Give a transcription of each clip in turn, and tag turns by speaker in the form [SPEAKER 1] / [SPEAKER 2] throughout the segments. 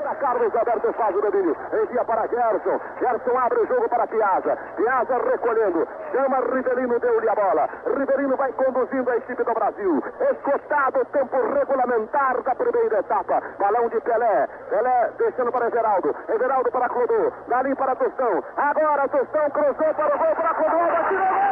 [SPEAKER 1] Entra Carlos Alberto faz o domínio. Envia para Gerson. Gerson abre o jogo para Piazza. Piazza recolhendo. Chama Rivelino, deu-lhe a bola. Rivelino vai conduzindo a equipe do Brasil. Escotado o tempo regulamentar da primeira etapa. Balão de Pelé. Pelé deixando para Everaldo. Everaldo para Clodô. Dali para Tostão. Agora Tostão cruzou para o gol para Clodô. Atirou gol!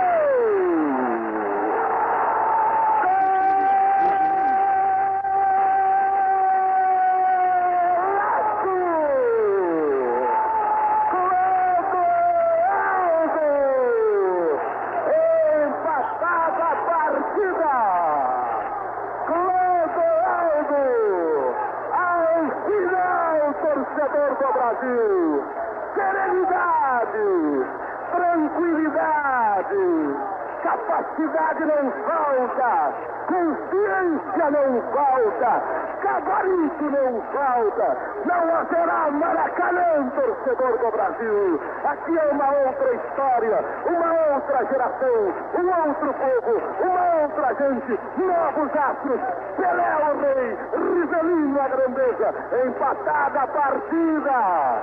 [SPEAKER 1] Falta, consciência não falta, gabarito não falta, não haverá Maracanã, torcedor do Brasil. Aqui é uma outra história, uma outra geração, um outro povo, uma outra gente, novos astros. Pelé o rei, Rivelino a grandeza, empatada a partida.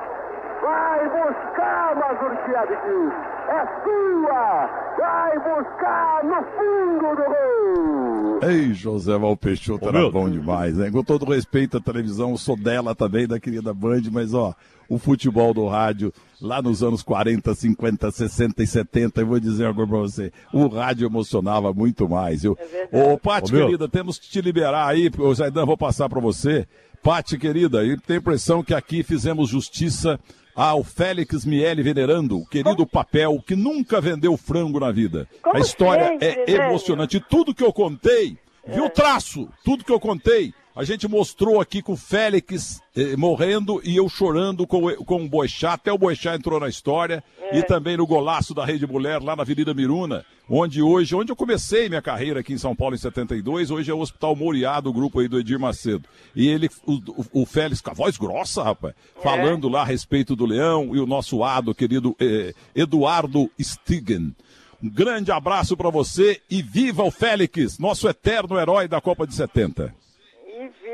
[SPEAKER 1] Vai buscar, Mazurkiewicz. É sua. Vai buscar no fundo do gol.
[SPEAKER 2] Ei, José Val Peixoto era bom demais, né? Com todo respeito à televisão, eu sou dela também, da querida Band, mas ó, o futebol do rádio, lá nos anos 40, 50, 60 e 70, eu vou dizer agora pra você, o rádio emocionava muito mais. Eu... É Ô, Paty, querida, temos que te liberar aí, o Zaidan, vou passar para você. Paty, querida, eu tenho a impressão que aqui fizemos justiça ao Félix Miele Venerando, o querido Como? papel que nunca vendeu frango na vida.
[SPEAKER 3] Como
[SPEAKER 2] a história é emocionante. Tudo que eu contei, é. viu o traço? Tudo que eu contei a gente mostrou aqui com o Félix eh, morrendo e eu chorando com, com o Boixá. Até o Boixá entrou na história. É. E também no golaço da Rede Mulher, lá na Avenida Miruna, onde hoje, onde eu comecei minha carreira aqui em São Paulo em 72, hoje é o Hospital Moriá, do grupo aí do Edir Macedo. E ele, o, o, Félix, com a voz grossa, rapaz, é. falando lá a respeito do Leão e o nosso ado, querido eh, Eduardo Stigen. Um grande abraço para você e viva o Félix, nosso eterno herói da Copa de 70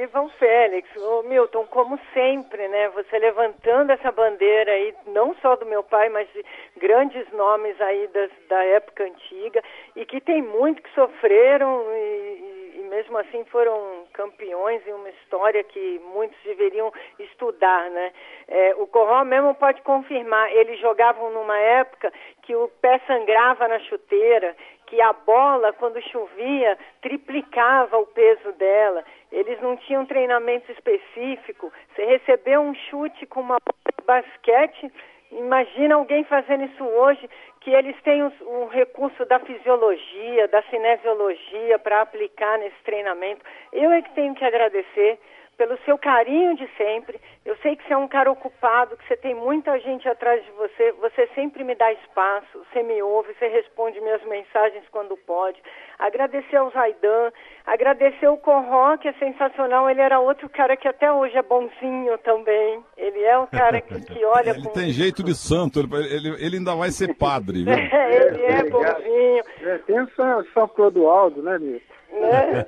[SPEAKER 3] vivam Félix. Ô, Milton, como sempre, né? Você levantando essa bandeira aí, não só do meu pai, mas de grandes nomes aí das, da época antiga e que tem muito que sofreram e, e mesmo assim foram campeões em uma história que muitos deveriam estudar, né? É, o Corró mesmo pode confirmar, eles jogavam numa época que o pé sangrava na chuteira, que a bola, quando chovia, triplicava o peso dela. Eles não tinham treinamento específico. Você recebeu um chute com uma basquete, imagina alguém fazendo isso hoje, que eles têm um recurso da fisiologia, da cinesiologia para aplicar nesse treinamento. Eu é que tenho que agradecer pelo seu carinho de sempre. Eu sei que você é um cara ocupado, que você tem muita gente atrás de você. Você sempre me dá espaço, você me ouve, você responde minhas mensagens quando pode. Agradecer ao Zaidan, agradecer o Corró, que é sensacional. Ele era outro cara que até hoje é bonzinho também. Ele é um cara que, que olha
[SPEAKER 2] ele com... tem jeito de santo, ele, ele, ele ainda vai ser padre. Viu?
[SPEAKER 3] É, ele é bonzinho.
[SPEAKER 4] É, tem o São, São Clodoaldo, né, Nilson?
[SPEAKER 3] Né?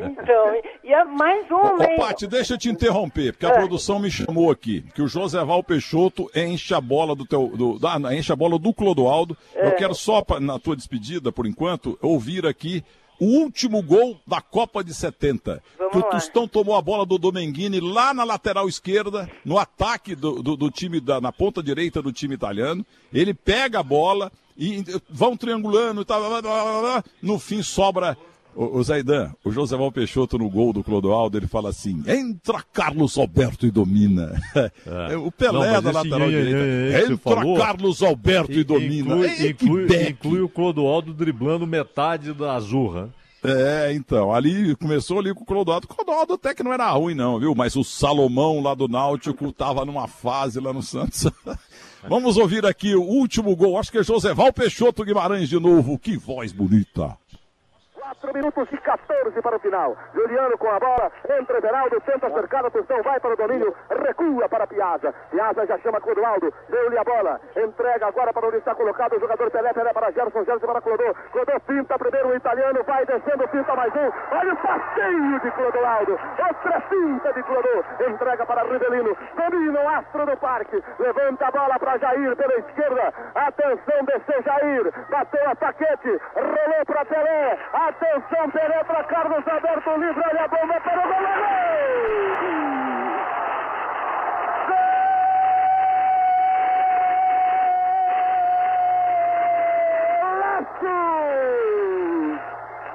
[SPEAKER 3] Então, e é mais um, Ô,
[SPEAKER 2] ô Paty, deixa eu te interromper, porque a é. produção me chamou aqui, que o Joséval Peixoto enche a bola do teu, do, da, enche a bola do Clodoaldo. É. Eu quero só, na tua despedida, por enquanto, ouvir aqui o último gol da Copa de 70. Vamos que o Tostão tomou a bola do Domenghini lá na lateral esquerda, no ataque do, do, do time, da, na ponta direita do time italiano. Ele pega a bola e vão triangulando e tal. No fim sobra o, o Zaidan, o Joséval Peixoto no gol do Clodoaldo, ele fala assim: entra Carlos Alberto e domina. É. o Pelé Não, da lateral esse, direita. entra falou, Carlos Alberto e, domina.
[SPEAKER 5] Inclui, inclui, inclui, o Clodoaldo driblando metade da azurra.
[SPEAKER 2] É, então, ali começou ali com o Clodoaldo. O Clodoaldo até que não era ruim, não, viu? Mas o Salomão lá do Náutico tava numa fase lá no Santos. Vamos ouvir aqui o último gol. Acho que é Joséval Peixoto Guimarães de novo. Que voz bonita.
[SPEAKER 1] 4 minutos e 14 para o final. Juliano com a bola, entra Everaldo, tenta cercar a posição, vai para o domínio, recua para Piazza. Piazza já chama Clodoaldo, deu-lhe a bola, entrega agora para onde está colocado o jogador Pelé, Pelé para Gerson, Gerson para Clodô. Clodô pinta primeiro o italiano, vai descendo, pinta mais um. Olha o passeio de Clodoaldo, outra pinta de Clodô, entrega para Rivelino, domina o astro do parque, levanta a bola para Jair pela esquerda. Atenção, desceu Jair, bateu a paquete, rolou para Pelé. Atenção, Pelé para Carlos Alberto livre, olha a bomba para o goleiro.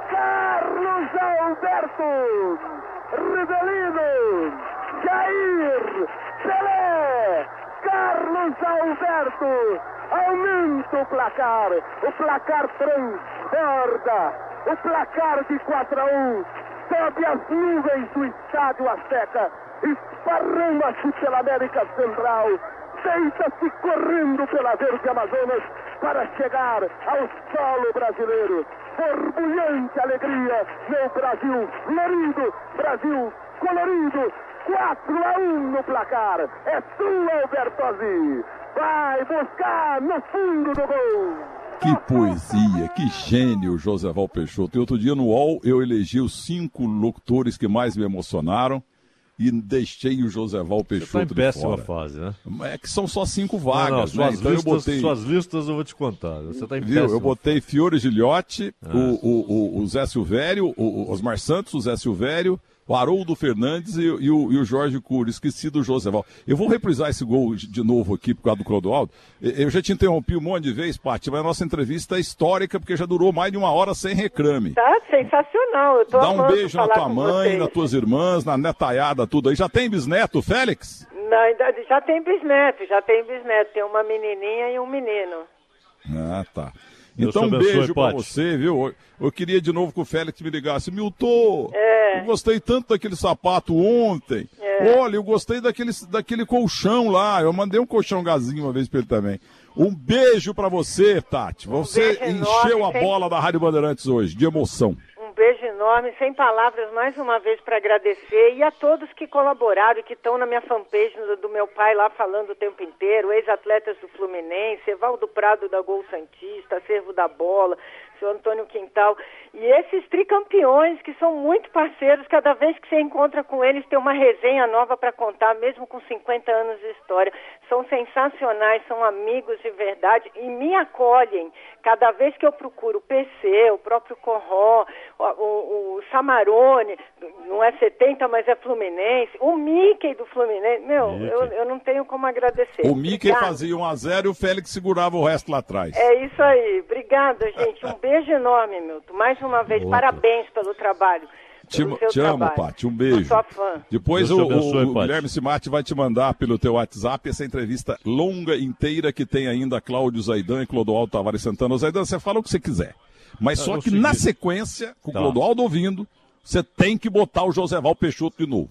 [SPEAKER 1] Carlos Alberto, Rivelino, Jair, Pelé, Carlos Alberto, aumenta o placar, o placar transborda, o placar de 4 a 1, sobe as nuvens do estádio Azteca, esparrama-se pela América Central, deita-se correndo pela Verde Amazonas para chegar ao solo brasileiro. Borbulhante alegria no Brasil, florido, Brasil colorido, 4 a 1 no placar. É sua, Albertozi. Vai buscar no fundo do gol.
[SPEAKER 2] Que poesia, que gênio, José Val Peixoto. E outro dia no UOL eu elegi os cinco locutores que mais me emocionaram e deixei o José Val Peixoto
[SPEAKER 5] Você tá em péssima fase, né?
[SPEAKER 2] É que são só cinco vagas,
[SPEAKER 5] não, não,
[SPEAKER 2] né?
[SPEAKER 5] suas,
[SPEAKER 2] Então
[SPEAKER 5] listas,
[SPEAKER 2] eu botei,
[SPEAKER 5] suas listas eu vou te contar. Você tá em
[SPEAKER 2] viu? Eu botei Fiore Gilhote,
[SPEAKER 5] Ah.
[SPEAKER 2] o, o, o, o Zé Silvério, o, o Osmar Santos, o Zé Silvério, o Haroldo Fernandes e, e o, e o Jorge Cury. Esqueci do José Val. Eu vou reprisar esse gol de novo aqui por causa do Clodoaldo. Eu já te interrompi um monte de vezes, Paty, mas a nossa entrevista é histórica porque já durou mais de uma hora sem reclame.
[SPEAKER 3] Tá sensacional. Eu tô
[SPEAKER 2] Dá um beijo na tua mãe,
[SPEAKER 3] vocês.
[SPEAKER 2] nas tuas irmãs, na netaiada, tudo aí. Já tem bisneto, Félix?
[SPEAKER 3] Não, ainda- já tem bisneto, já tem bisneto. Tem uma menininha e um menino.
[SPEAKER 2] Ah, tá.
[SPEAKER 5] Deus
[SPEAKER 2] Então, um beijo pra
[SPEAKER 5] Paty.
[SPEAKER 2] você, viu? Eu- queria de novo que o Félix me ligasse. Milton,
[SPEAKER 3] É.
[SPEAKER 2] eu gostei tanto daquele sapato ontem.
[SPEAKER 3] É.
[SPEAKER 2] Olha, eu gostei daquele, daquele colchão lá. Eu mandei um colchão gazinho uma vez pra ele também. Um beijo pra você, Tati. Você
[SPEAKER 3] beijo
[SPEAKER 2] encheu
[SPEAKER 3] enorme,
[SPEAKER 2] a bola da Rádio Bandeirantes hoje, de emoção.
[SPEAKER 3] Beijo enorme, sem palavras, mais uma vez para agradecer e a todos que colaboraram e que estão na minha fanpage do, do meu pai lá falando o tempo inteiro, ex-atletas do Fluminense, Evaldo Prado da Gol Santista, Servo da Bola, seu Antônio Quintal, e esses tricampeões que são muito parceiros, cada vez que você encontra com eles tem uma resenha nova para contar, mesmo com 50 anos de história. São sensacionais, são amigos de verdade e me acolhem cada vez que eu procuro o PC, o próprio Corró, o, o, o Samarone, não é 70, mas é Fluminense, o Mickey do Fluminense, meu, eu, eu não tenho como agradecer.
[SPEAKER 2] O Mickey
[SPEAKER 3] Obrigada.
[SPEAKER 2] fazia 1 a 0 e o Félix segurava o resto lá atrás.
[SPEAKER 3] É isso aí. Obrigada, gente. Um beijo enorme, Milton. Mais uma vez,
[SPEAKER 5] Outro.
[SPEAKER 3] parabéns pelo trabalho.
[SPEAKER 2] Te, te amo. Paty. Um beijo.
[SPEAKER 3] Eu sou fã.
[SPEAKER 2] Depois
[SPEAKER 5] Deus
[SPEAKER 2] o,
[SPEAKER 5] abençoe,
[SPEAKER 2] o-. Guilherme Simati vai te mandar pelo teu WhatsApp essa entrevista longa, inteira, que tem ainda Cláudio Zaidan e Clodoaldo Tavares Santana. Zaidan, você fala o que você quiser. Mas
[SPEAKER 5] É,
[SPEAKER 2] só que na sequência, com o
[SPEAKER 5] Tá.
[SPEAKER 2] Clodoaldo ouvindo, você tem que botar o Joseval Peixoto de novo.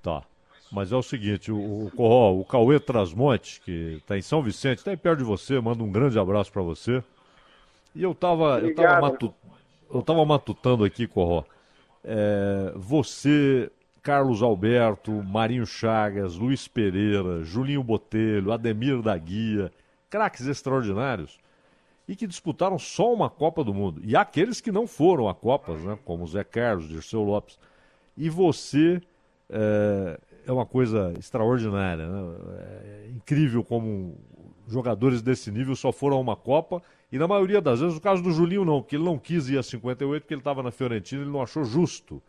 [SPEAKER 5] Tá. Mas é o seguinte, o, o Corró, o Cauê Trasmonte, que está em São Vicente, está aí perto de você, manda um grande abraço para você. E eu tava, eu tava, matu- eu tava matutando aqui, Corró. É, você, Carlos Alberto, Marinho Chagas, Luiz Pereira, Julinho Botelho, Ademir da Guia, craques extraordinários e que disputaram só uma Copa do Mundo. E aqueles que não foram a Copas, né, como Zé Carlos, Dirceu Lopes. E você é, é uma coisa extraordinária, né? É incrível como jogadores desse nível só foram a uma Copa. E na maioria das vezes, no caso do Julinho não, porque ele não quis ir a 58, porque ele estava na Fiorentina, ele não achou justo.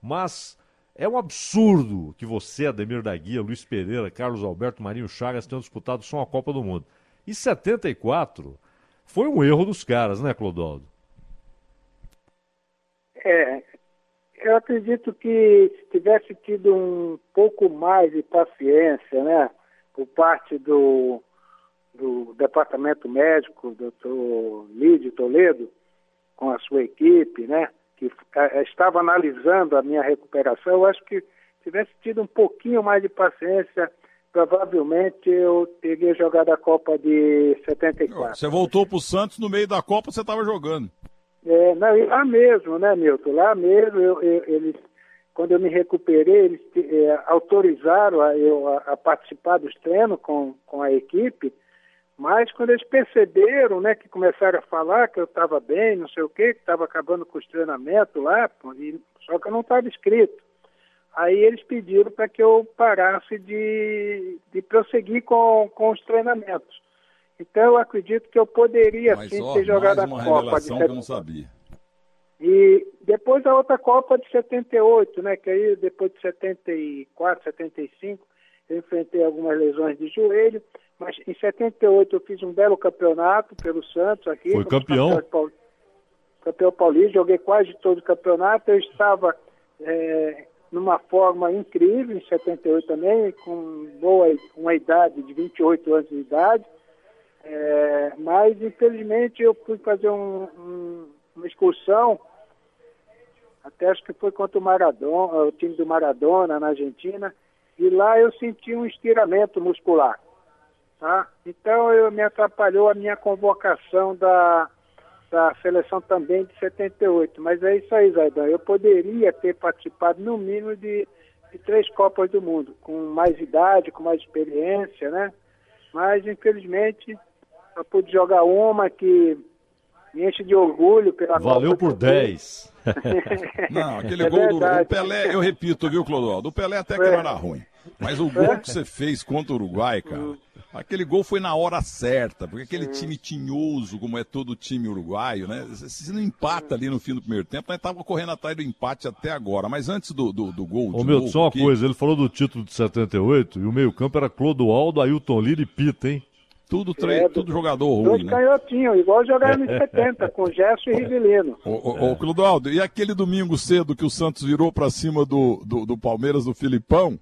[SPEAKER 5] Mas é um absurdo que você, Ademir da Guia, Luiz Pereira, Carlos Alberto, Marinho Chagas tenham disputado só uma Copa do Mundo. E 74 foi um erro dos caras, né, Clodoaldo?
[SPEAKER 4] É, eu acredito que se tivesse tido um pouco mais de paciência, né, por parte do, do departamento médico, doutor Lídio Toledo, com a sua equipe, né, que eh, estava analisando a minha recuperação, eu acho que se tivesse tido um pouquinho mais de paciência, provavelmente eu teria jogado a Copa de 74.
[SPEAKER 2] Você voltou pro Santos no meio da Copa, você estava jogando.
[SPEAKER 4] É, não, lá mesmo, né, Milton? Lá mesmo, eu, eu, eles, quando eu me recuperei, eles é, autorizaram a, eu a, a, participar dos treinos com, com a equipe, mas quando eles perceberam, né, que começaram a falar que eu estava bem, não sei o quê, que estava acabando com os treinamentos lá, e, só que eu não estava inscrito. Aí eles pediram para que eu parasse de, de prosseguir com, com os treinamentos. Então eu acredito que eu poderia
[SPEAKER 2] Mas,
[SPEAKER 4] sim
[SPEAKER 2] ó,
[SPEAKER 4] ter jogado a Copa de
[SPEAKER 2] revelação que eu não sabia.
[SPEAKER 4] E depois a outra Copa de 78, né? Que aí depois de 74, 75, eu enfrentei algumas lesões de joelho. Mas em 78 eu fiz um belo campeonato pelo Santos aqui.
[SPEAKER 5] Foi campeão?
[SPEAKER 4] Campeão paulista, joguei quase todo o campeonato. Eu estava é, numa forma incrível em 78 também, com boa, uma idade de 28 anos de idade. É, mas infelizmente eu fui fazer um, um, uma excursão, até acho que foi contra o Maradona, o time do Maradona na Argentina, e lá eu senti um estiramento muscular. Tá? Então eu me atrapalhou a minha convocação da, da seleção também de 78. Mas é isso aí, Zaidan. Eu poderia ter participado no mínimo de, de três Copas do Mundo, com mais idade, com mais experiência, né? Mas infelizmente eu pude jogar uma que me enche de orgulho pela
[SPEAKER 5] Valeu
[SPEAKER 4] Copa
[SPEAKER 5] por 10.
[SPEAKER 2] Não, aquele
[SPEAKER 4] É
[SPEAKER 2] gol do,
[SPEAKER 4] verdade.
[SPEAKER 2] do Pelé, eu repito, viu, Clodoaldo? O Pelé até que não era ruim. Mas o gol que você fez contra o Uruguai, cara, aquele gol foi na hora certa, porque aquele time tinhoso, como é todo time uruguaio, né? Se não empata ali no fim do primeiro tempo, nós tava correndo atrás do empate até agora. Mas antes do, do, do gol.
[SPEAKER 5] Ô meu,
[SPEAKER 2] novo
[SPEAKER 5] só uma
[SPEAKER 2] aqui,
[SPEAKER 5] coisa, ele falou do título de 78 e o meio-campo era Clodoaldo, Ailton Lira e Pita, hein?
[SPEAKER 2] Tudo, tre...
[SPEAKER 4] É,
[SPEAKER 2] tudo jogador
[SPEAKER 4] Dois
[SPEAKER 2] ruim, né?
[SPEAKER 4] canhotinhos, igual jogaram nos 70, com Gerson e Rivelino.
[SPEAKER 2] Ô, ô, ô, Clodoaldo, e aquele domingo cedo que o Santos virou pra cima do, do, do Palmeiras, do Filipão,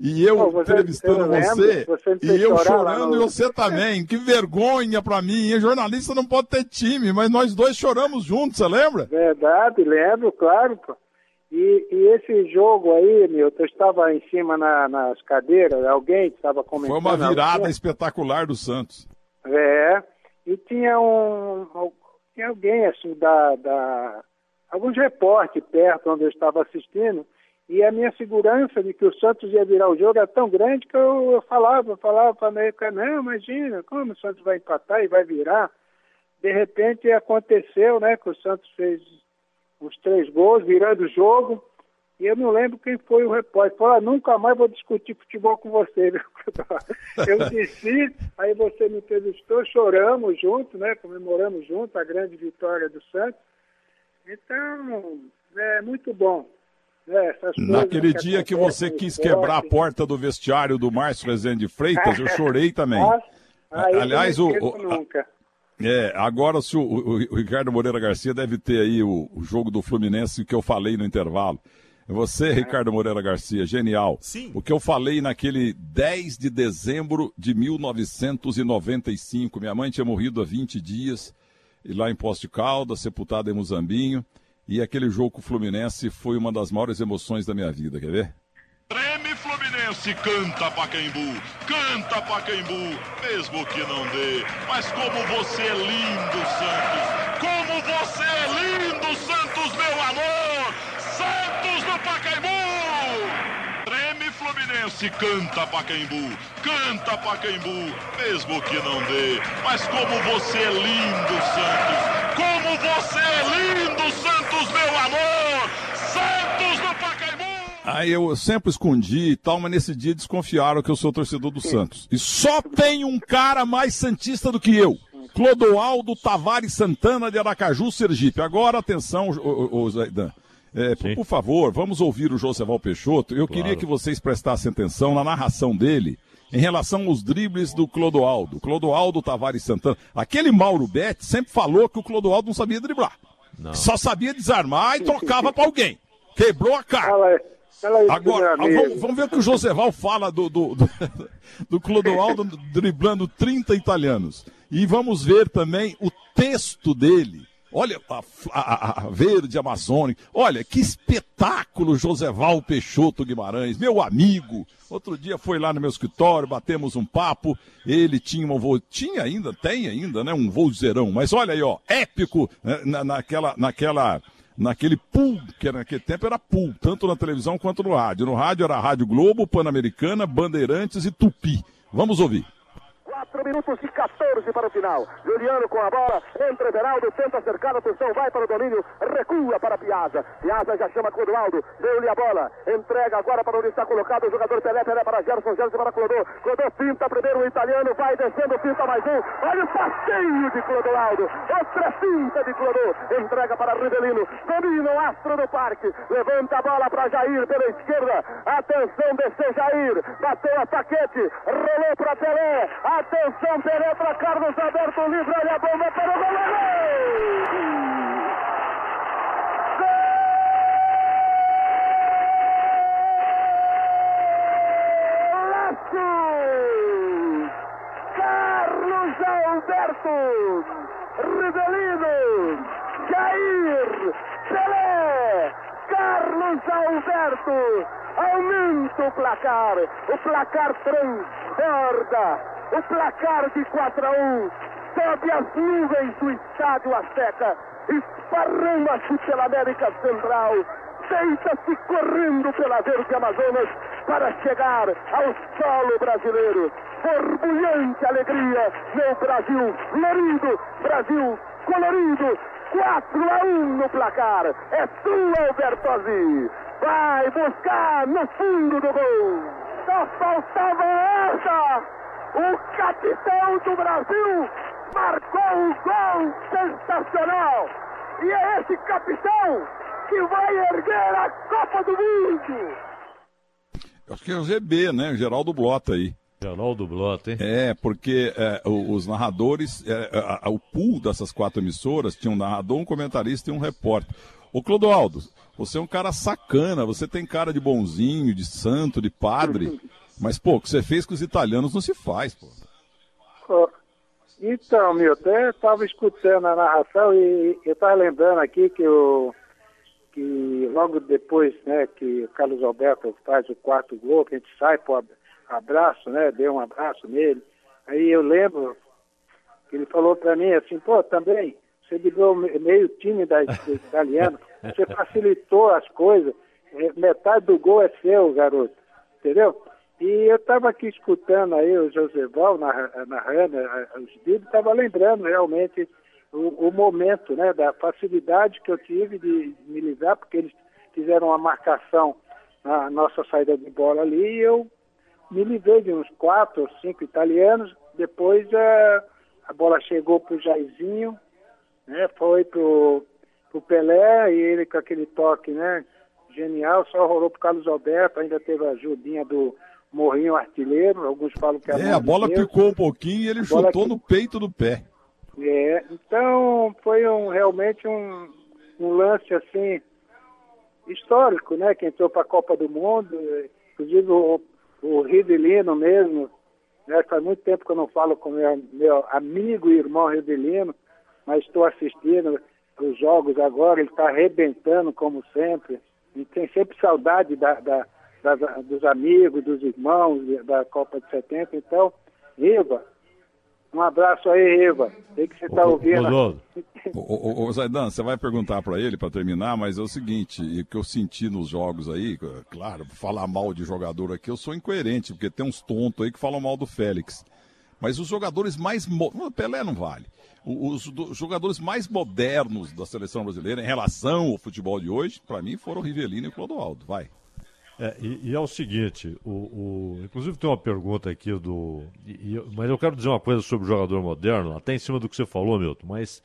[SPEAKER 2] e eu
[SPEAKER 4] Pô, você-
[SPEAKER 2] entrevistando
[SPEAKER 4] eu
[SPEAKER 2] você,
[SPEAKER 4] você
[SPEAKER 2] e eu chorando e você também. Que vergonha pra mim, hein? Jornalista não pode ter time, mas nós dois choramos juntos, você lembra?
[SPEAKER 4] Verdade, lembro, claro. Pô. E, e esse jogo aí, Milton, eu estava em cima na- nas cadeiras, alguém estava comentando.
[SPEAKER 2] Foi uma virada
[SPEAKER 4] alguém-
[SPEAKER 2] espetacular do Santos.
[SPEAKER 4] É, e tinha um. Tinha alguém assim da. da alguns repórteres perto onde eu estava assistindo, e a minha segurança de que o Santos ia virar o jogo era tão grande que eu, eu falava, falava para meio que, não, imagina, como o Santos vai empatar e vai virar. De repente aconteceu, né, que o Santos fez os três gols, virando o jogo, e eu não lembro quem foi o repórter. Falou, ah, nunca mais vou discutir futebol com você. viu? Eu disse, aí você me entrevistou, choramos juntos, né? Comemoramos juntos a grande vitória do Santos. Então, é muito bom. Né, essas coisas
[SPEAKER 2] Naquele dia que você quis
[SPEAKER 4] esporte.
[SPEAKER 2] quebrar a porta do vestiário do Márcio Rezende Freitas, eu chorei também.
[SPEAKER 4] Ah,
[SPEAKER 2] Aliás, o- o-. É, agora se o, o- o Ricardo Moreira Garcia deve ter aí o, o jogo do Fluminense que eu falei no intervalo. Você, Ricardo Moreira Garcia, genial.
[SPEAKER 6] Sim.
[SPEAKER 2] O que eu falei naquele 10 de dezembro de 1995. Minha mãe tinha morrido há 20 dias, e lá em Poste de Caldas, sepultada em Muzambinho. E aquele jogo com o Fluminense foi uma das maiores emoções da minha vida, quer ver?
[SPEAKER 7] Treme Fluminense, canta Pacaembu, canta Pacaembu, mesmo que não dê. Mas como você é lindo, Santos! Como você é lindo, Santos, meu amor! Santos no Pacaembu! Treme Fluminense, canta Pacaembu, canta Pacaembu, mesmo que não dê. Mas como você é lindo, Santos! Como você é lindo, Santos, meu amor! Santos no Pacaembu!
[SPEAKER 2] Aí eu sempre escondi e tal, mas nesse dia desconfiaram que eu sou torcedor do Santos. E só tem um cara mais santista do que eu. Clodoaldo Tavares Santana de Aracaju, Sergipe. Agora, atenção, ô, Zaidan. É, por, por favor, vamos ouvir o Joseval Peixoto. Eu queria que vocês prestassem atenção na narração dele em relação aos dribles do Clodoaldo. Clodoaldo Tavares Santana. Aquele Mauro Betti sempre falou que o Clodoaldo não sabia driblar. Só sabia desarmar e trocava pra alguém. Quebrou a cara.
[SPEAKER 4] Fala fala aí,
[SPEAKER 2] Agora, vamos, vamos ver o que o Joseval fala do, do, do, do Clodoaldo driblando 30 italianos. E vamos ver também o texto dele Olha a, a, a, verde amazônica. Olha que espetáculo, Joseval Peixoto Guimarães, meu amigo. Outro dia foi lá no meu escritório, batemos um papo. Ele tinha um voo, tinha ainda, tem ainda, né? Um voo zerão. Mas olha aí, ó, épico né, na, naquela, naquela, naquele pool, que naquele tempo era pool, tanto na televisão quanto no rádio. No rádio era Rádio Globo, Pan-Americana, Bandeirantes e Tupi. Vamos ouvir.
[SPEAKER 1] 4 minutos e 14 para o final. Juliano com a bola, entra Everaldo, tenta cercar, atenção, vai para o domínio, recua para Piazza. Piazza já chama Clodoaldo, deu-lhe a bola, entrega agora para onde está colocado o jogador Pelé, Pelé para Gerson, Gerson para Clodô. Clodô pinta primeiro o italiano, vai descendo, pinta mais um. Olha o passeio de Clodoaldo, outra pinta de Clodô, entrega para Rivelino, domina o astro do parque, levanta a bola para Jair pela esquerda, atenção, desceu Jair, bateu a paquete, rolou para Pelé, atenção. Atenção, penetra Carlos Alberto livre, olha a bomba para o goleiro! Carlos Alberto! Rivelino! Jair! Pelé! Carlos Alberto! Aumenta o placar! O placar transborda! O placar de 4 a 1 sobe as nuvens do estádio Azteca, esparrama-se pela América Central, deita-se correndo pela verde Amazonas para chegar ao solo brasileiro. Borbulhante alegria no Brasil, florido, Brasil colorido, 4 a 1 no placar. É sua, Albertozi. Vai buscar no fundo do gol. Só faltava essa o capitão do Brasil marcou um gol sensacional. E é esse capitão que vai erguer a Copa do Mundo.
[SPEAKER 2] Acho que é o GB, né? Geraldo Blota aí.
[SPEAKER 5] Geraldo Blota, hein?
[SPEAKER 2] É, porque é, os narradores, é, a, a, o pool dessas quatro emissoras tinha um narrador, um comentarista e um repórter. Ô Clodoaldo, você é um cara sacana, você tem cara de bonzinho, de santo, de padre. Mas, pô, o que você fez com os italianos não se faz, pô.
[SPEAKER 4] Então, meu, até estava escutando a narração e eu estava lembrando aqui que, o, que logo depois né, que o Carlos Alberto faz o quarto gol, que a gente sai para abraço, né? Deu um abraço nele. Aí eu lembro que ele falou para mim assim, pô, também, você ligou meio time da, do italiano, você facilitou as coisas, é, metade do gol é seu, garoto, entendeu? E eu estava aqui escutando aí o Joseval narrando os vídeos, estava lembrando realmente o, o, momento né, da facilidade que eu tive de me ligar, porque eles fizeram uma marcação na nossa saída de bola ali e eu me livrei de uns quatro ou cinco italianos. Depois a, eh, a bola chegou para o Jairzinho, né, foi para o Pelé e ele com aquele toque né, genial, só rolou para Carlos Alberto, ainda teve a ajudinha do Morrinho artilheiro, alguns falam que
[SPEAKER 2] é É, a bola picou um pouquinho e ele chutou que... no peito do pé.
[SPEAKER 4] É, então foi um, realmente um, um lance assim histórico, né? Que entrou para a Copa do Mundo, inclusive o, o Rivelino mesmo, né? Faz muito tempo que eu não falo com meu, meu amigo e irmão Rivelino, mas estou assistindo os jogos agora, ele está arrebentando como sempre, e tem sempre saudade da, da das, dos amigos, dos irmãos da Copa de 70. Então, Riva, um abraço aí, Riva. Sei que você está ouvindo.
[SPEAKER 2] Ô, ô, Zaidan, você vai perguntar para ele para terminar, mas é o seguinte, o que eu senti nos jogos aí, claro, falar mal de jogador aqui, eu sou incoerente, porque tem uns tontos aí que falam mal do Félix. Mas os jogadores mais. Mo... Pelé não vale. Os, os, jogadores mais modernos da seleção brasileira em relação ao futebol de hoje, para mim, foram o Rivelino e o Clodoaldo. Vai.
[SPEAKER 5] É, e, e, é o seguinte, o, o, inclusive tem uma pergunta aqui do. E, mas eu quero dizer uma coisa sobre o jogador moderno, até em cima do que você falou, Milton, mas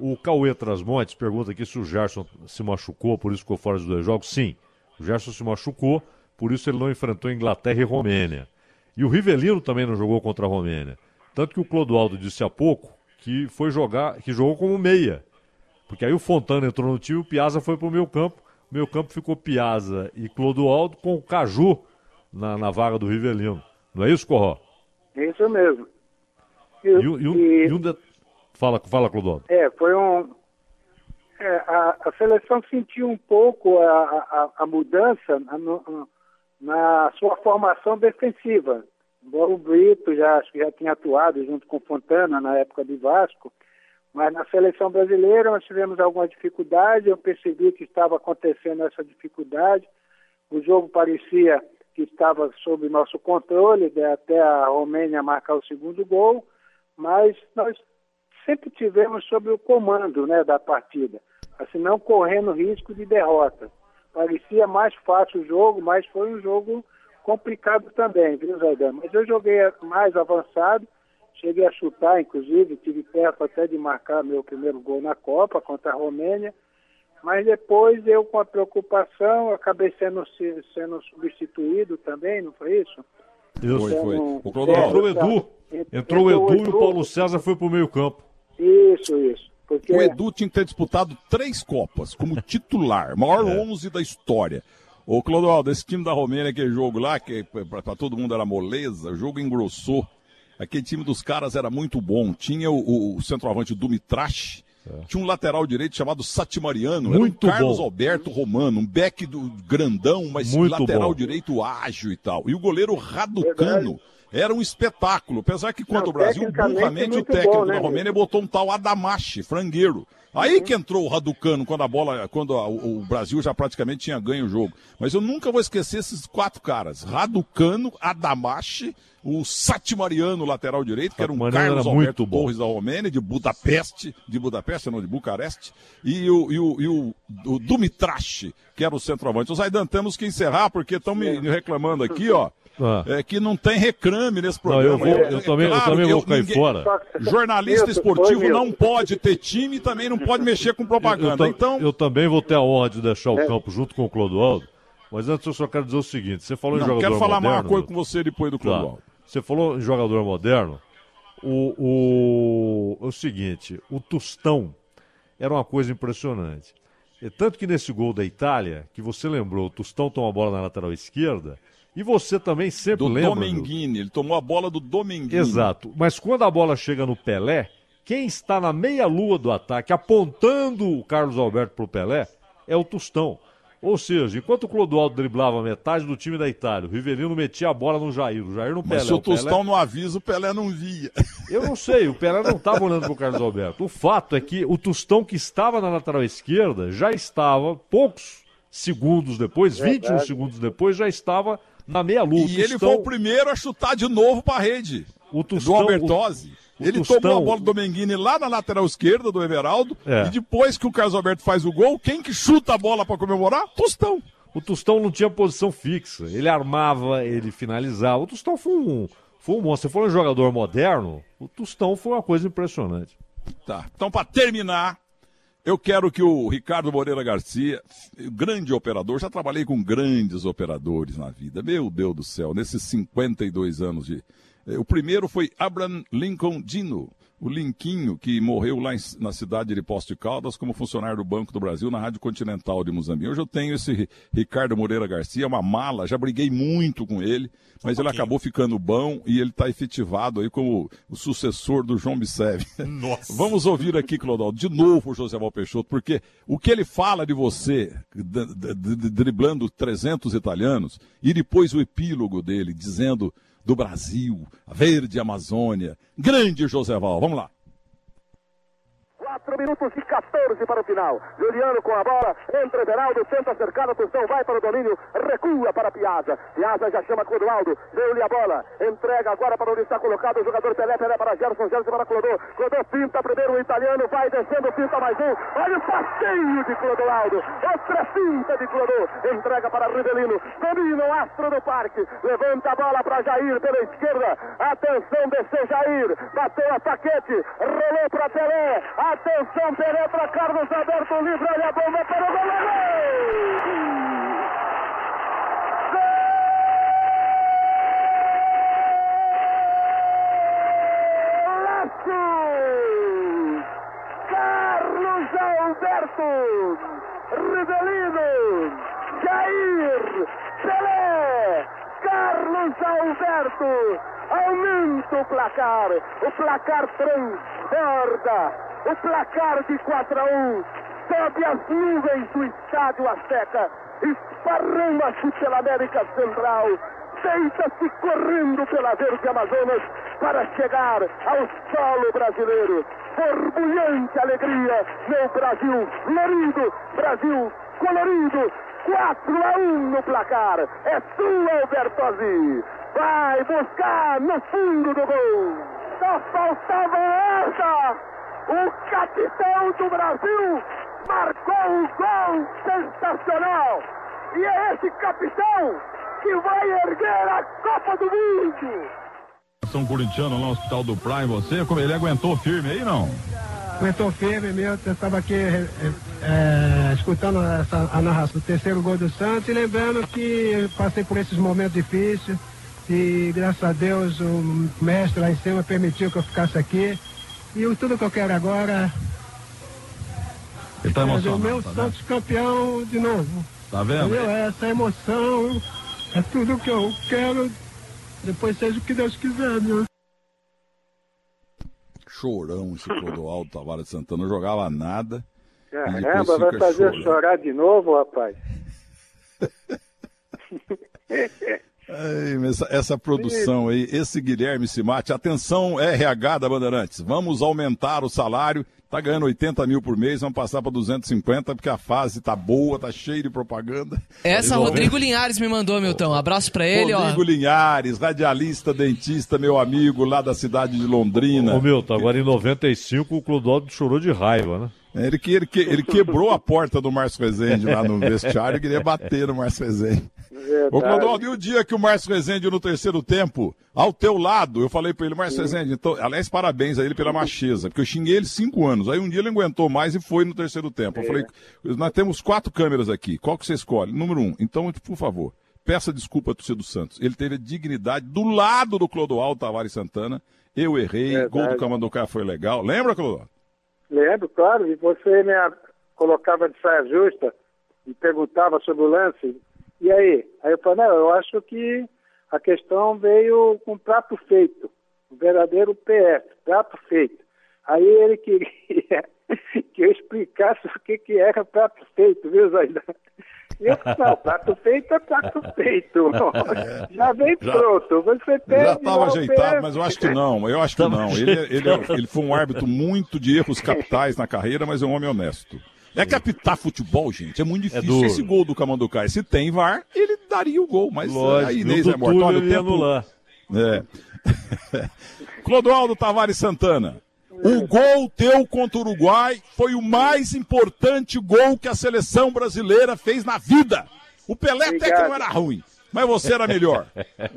[SPEAKER 5] o Cauê Trasmontes pergunta aqui se o Gerson se machucou, por isso ficou fora dos dois jogos. Sim, o Gerson se machucou, por isso ele não enfrentou Inglaterra e Romênia. E o Rivelino também não jogou contra a Romênia. Tanto que o Clodoaldo disse há pouco que foi jogar, que jogou como meia. Porque aí o Fontana entrou no time e o Piazza foi para o meio campo meu campo ficou Piazza e Clodoaldo com o Caju na, na vaga do Rivelino. Não é isso, Corró?
[SPEAKER 4] Isso mesmo.
[SPEAKER 5] E, e, e, e um de... Fala, fala, Clodoaldo.
[SPEAKER 4] É, foi um, É, a, a, seleção sentiu um pouco a, a, a mudança na, na, sua formação defensiva. Embora o Brito já, acho que já tinha atuado junto com Fontana na época de Vasco, mas na seleção brasileira nós tivemos alguma dificuldade, eu percebi que estava acontecendo essa dificuldade. O jogo parecia que estava sob nosso controle, até a Romênia marcar o segundo gol, mas nós sempre tivemos sob o comando né, da partida, assim, não correndo risco de derrota. Parecia mais fácil o jogo, mas foi um jogo complicado também, viu, Zaidan? Mas eu joguei mais avançado, cheguei a chutar, inclusive, tive perto até de marcar meu primeiro gol na Copa contra a Romênia, mas depois eu, com a preocupação, acabei sendo, sendo substituído também, não foi isso?
[SPEAKER 5] Isso, foi, foi. O Entrou o Edu. Entrou o Edu e o Paulo César foi pro meio campo.
[SPEAKER 4] Isso, isso.
[SPEAKER 2] Porque... O Edu tinha que ter disputado três Copas como titular, maior é. 11 da história. Ô, Clodoaldo, esse time da Romênia, aquele jogo lá, que para todo mundo era moleza, o jogo engrossou. Aquele time dos caras era muito bom. Tinha o, o centroavante Dumitrash, é. tinha um lateral direito chamado Satimariano, muito era um Carlos bom. Alberto Romano, um back do grandão, mas muito lateral bom. direito ágil e tal. E o goleiro Raducano. Verdade era um espetáculo. Apesar que contra Não, o Brasil, burramente, o técnico bom, né, da Romênia botou um tal Adamache, frangueiro. Aí que entrou o Raducano quando a bola, quando a, o, o, Brasil já praticamente tinha ganho o jogo. Mas eu nunca vou esquecer esses quatro caras: Raducano, Adamache, o Satimariano, lateral direito, que era um Carlos era Alberto Torres da Romênia, de Budapeste, de Budapeste, não, de Bucareste, e o, e o, e o, o Dumitrache, que era o centroavante. Os Zaidan, temos que encerrar, porque estão me reclamando aqui, ó. Ah. É que não tem reclame nesse programa.
[SPEAKER 5] Não, eu, vou, eu, também, claro, eu também vou cair ninguém, fora.
[SPEAKER 2] Jornalista esportivo não pode ter time e também não pode mexer com propaganda.
[SPEAKER 5] Eu,
[SPEAKER 2] então...
[SPEAKER 5] eu também vou ter a honra de deixar o é. campo junto com o Clodoaldo. Mas antes eu só quero dizer o seguinte: você falou não, em jogador
[SPEAKER 2] quero falar
[SPEAKER 5] moderno,
[SPEAKER 2] uma coisa com você depois do tá. Clodoaldo. Tá.
[SPEAKER 5] Você falou em jogador moderno. O, o, o seguinte: o Tostão era uma coisa impressionante. E tanto que nesse gol da Itália, que você lembrou, o Tostão toma a bola na lateral esquerda e você também sempre
[SPEAKER 2] do
[SPEAKER 5] lembra.
[SPEAKER 2] Domenghini, ele tomou a bola do Domenghini.
[SPEAKER 5] Exato. Mas quando a bola chega no Pelé, quem está na meia-lua do ataque, apontando o Carlos Alberto para o Pelé, é o Tostão. Ou seja, enquanto o Clodoaldo driblava metade do time da Itália, o Rivelino metia a bola no Jair, o Jair no Pelé.
[SPEAKER 2] Mas se o Tostão Pelé... não avisa, o Pelé não via.
[SPEAKER 5] Eu não sei, o Pelé não estava olhando para o Carlos Alberto. O fato é que o Tostão que estava na lateral esquerda já estava, poucos segundos depois, Verdade. 21 segundos depois, já estava na meia-lua.
[SPEAKER 2] E ele foi o primeiro a chutar de novo para a rede. O Tostão, do Albertozzi. O, ele Tostão, tomou a bola do Domenghini lá na lateral esquerda do Everaldo. É. E depois que o Carlos Alberto faz o gol, quem que chuta a bola para comemorar? Tostão.
[SPEAKER 5] O Tostão não tinha posição fixa. Ele armava, ele finalizava. O Tostão foi um, foi um monstro. Você falou em jogador moderno, o Tostão foi uma coisa impressionante.
[SPEAKER 2] Tá. Então, para terminar, eu quero que o Ricardo Moreira Garcia, grande operador, já trabalhei com grandes operadores na vida. Meu Deus do céu, nesses 52 anos de. Eh, o primeiro foi Abraham Lincoln Dino, o Linquinho, que morreu lá em, na cidade de Posto de Caldas como funcionário do Banco do Brasil na Rádio Continental de Moçambique. Hoje eu tenho esse Ricardo Moreira Garcia, uma mala, já briguei muito com ele, mas um ele acabou ficando bom e ele está efetivado aí como o sucessor do João Bisev. Nossa. Vamos ouvir aqui, Clodal, de novo o José Val Peixoto, porque o que ele fala de você, driblando 300 italianos, e depois o epílogo dele, dizendo do Brasil, a verde Amazônia. Grande José Val, vamos lá.
[SPEAKER 1] 4 minutos e 14 para o final. Juliano com a bola, entra Everaldo, tenta acercar a atenção, vai para o domínio, recua para Piazza. Piazza já chama Clodoaldo, deu-lhe a bola, entrega agora para onde está colocado o jogador Pelé, Pelé para Gerson, Gerson para Clodô. Clodô pinta primeiro o italiano, vai descendo, pinta mais um. Olha o passeio de Clodoaldo, outra pinta de Clodô, entrega para Rivelino, domina o astro do parque, levanta a bola para Jair pela esquerda. Atenção, desceu Jair, bateu a paquete, rolou para Pelé. Atenção Atenção, penetra Carlos Alberto livre, olha a bomba para o goleiro! Alberto, Rivelino, Jair, Pelé, Carlos Alberto, aumenta o placar, o placar transborda o placar de 4 a 1. sobe as nuvens do estádio Azteca, esparrama-se pela América Central, deita-se correndo pela verde Amazonas para chegar ao solo brasileiro. Borbulhante alegria, meu Brasil florido, Brasil colorido, 4 a 1 no placar. É sua, Albertosi. Vai buscar no fundo do gol. Só faltava essa. O capitão do Brasil marcou um gol sensacional. E é esse capitão que vai erguer a Copa do Mundo.
[SPEAKER 2] São Corintiano lá no Hospital do Praia, você, como ele aguentou firme aí, não?
[SPEAKER 6] Aguentou firme meu, eu estava aqui é, é, escutando essa, a narração do terceiro gol do Santos e lembrando que passei por esses momentos difíceis e graças a Deus o mestre lá em cima permitiu que eu ficasse aqui e tudo que eu quero agora
[SPEAKER 2] ele tá
[SPEAKER 6] é o meu tá Santos campeão de novo.
[SPEAKER 2] Tá vendo?
[SPEAKER 6] Entendeu? Essa emoção é tudo que eu quero depois seja o que Deus quiser, meu.
[SPEAKER 2] Chorão esse Clodoaldo Tavares Santana, não jogava nada.
[SPEAKER 4] Caramba, vai fazer chorando. chorar de novo, rapaz.
[SPEAKER 2] Ai, essa, essa, produção aí, esse Guilherme Simate, atenção RH da Bandeirantes, vamos aumentar o salário Tá ganhando 80 mil por mês, vamos passar para 250, porque a fase tá boa, tá cheia de propaganda.
[SPEAKER 8] Essa Rodrigo Linhares me mandou, Milton. Abraço para ele,
[SPEAKER 2] Rodrigo
[SPEAKER 8] ó.
[SPEAKER 2] Rodrigo Linhares, radialista, dentista, meu amigo lá da cidade de Londrina.
[SPEAKER 5] Ô, Milton, agora em 95 o Clodoaldo chorou de raiva, né?
[SPEAKER 2] Ele, ele, ele quebrou a porta do Márcio Rezende lá no vestiário e queria bater no Márcio Rezende. Verdade. Ô, e o dia que o Márcio Rezende, no terceiro tempo, ao teu lado, eu falei pra ele, Márcio Rezende, então, aliás, parabéns a ele pela macheza, porque eu xinguei ele cinco anos. Aí um dia ele aguentou mais e foi no terceiro tempo. Eu é. falei, nós temos quatro câmeras aqui, qual que você escolhe? Número um. Então, por favor, peça desculpa a torcida do Santos. Ele teve a dignidade do lado do Clodoaldo Tavares Santana. Eu errei, Verdade. gol do Camanducá foi legal. Lembra, Clodoaldo?
[SPEAKER 4] Lembro, claro. E você me colocava de saia justa e perguntava sobre o lance. E aí? Aí eu falei, não, eu acho que a questão veio com prato feito, o verdadeiro PF, prato feito. Aí ele queria que eu explicasse o que, que era prato feito, viu, Zaidan? Eu, não, prato feito é prato feito. É. Já vem já, pronto. Você pede
[SPEAKER 2] Já estava ajeitado, mas eu acho que não. Eu acho que não. Ele, ele, ele foi um árbitro muito de erros capitais na carreira, mas é um homem honesto. É que apitar futebol, gente, é muito é difícil. É Esse gol do Camanducai, se tem VAR, ele daria o gol, mas
[SPEAKER 5] Lógico, a Inês é morta. Olha, o tempo... anular.
[SPEAKER 2] É. Clodoaldo Tavares Santana. O gol teu contra o Uruguai foi o mais importante gol que a seleção brasileira fez na vida. O Pelé Obrigado. até que não era ruim, mas você era melhor.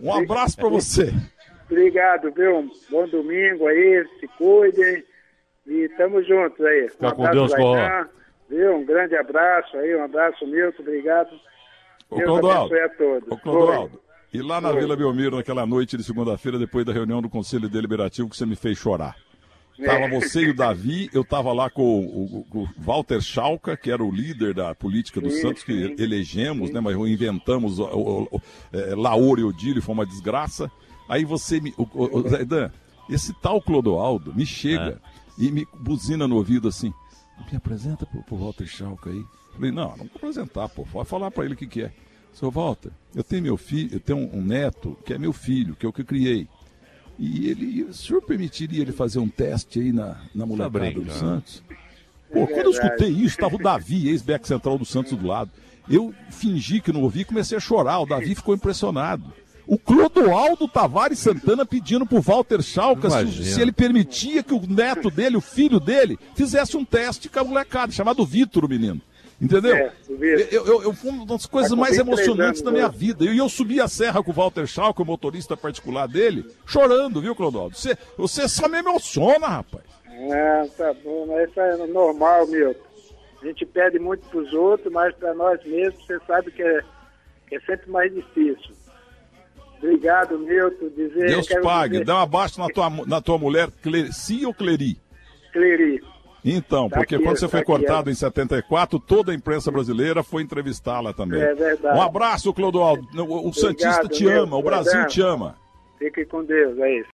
[SPEAKER 2] Um abraço para você.
[SPEAKER 4] Obrigado, viu? Bom domingo aí, se cuidem e tamo juntos aí.
[SPEAKER 5] Fica um com Deus, Corró.
[SPEAKER 4] Viu? Um grande abraço aí, um abraço, Milton, obrigado.
[SPEAKER 2] Ô, Deus Clodoaldo, a todos. Ô, Clodoaldo, e lá na Oi. Vila Belmiro, naquela noite de segunda-feira, depois da reunião do Conselho Deliberativo, que você me fez chorar. É. Tava você e o Davi, eu tava lá com o, o, o Walter Schalka, que era o líder da política do sim, Santos, que sim. elegemos, sim. né? Mas inventamos o, o, o é, Laor e Odílio, foi uma desgraça. Aí você me. O, o, o Zaidan, esse tal Clodoaldo me chega é. e me buzina no ouvido assim me apresenta pro, pro Walter Schalke aí. Falei, não, não vou apresentar, pô, vai falar para ele o que, que é. Seu Walter, eu tenho meu filho, eu tenho um, um, neto que é meu filho, que é o que eu criei. E ele, o senhor permitiria ele fazer um teste aí na, na molecada do Santos? Pô, quando eu escutei isso, estava o Davi, ex-back central do Santos do lado. Eu fingi que não ouvi e comecei a chorar. O Davi ficou impressionado. O Clodoaldo Tavares Santana pedindo pro Walter Schalke se, se, ele permitia que o neto dele, o filho dele, fizesse um teste com a molecada, chamado Vitor, o menino. Entendeu? É, eu, eu, eu, foi uma das coisas tá mais emocionantes da minha né? vida. E eu, eu, subi a serra com o Walter Schalke, o motorista particular dele, chorando, viu, Clodoaldo? Você, você só me emociona, rapaz.
[SPEAKER 4] É, tá bom, mas isso é normal, meu. A gente pede muito pros outros, mas para nós mesmos, você sabe que é, que é sempre mais difícil. Obrigado, Milton. Dizer,
[SPEAKER 2] Deus pague. Dizer... Dá um abaixo na tua, na tua mulher, Cleci ou Cleri?
[SPEAKER 4] Cleri.
[SPEAKER 2] Então, tá porque aqui, quando você tá foi cortado em 74, toda a imprensa brasileira foi entrevistá-la também.
[SPEAKER 4] É verdade.
[SPEAKER 2] Um abraço, Clodoaldo. O, o Obrigado, Santista te ama, o Brasil te ama.
[SPEAKER 4] Fique com Deus, é isso.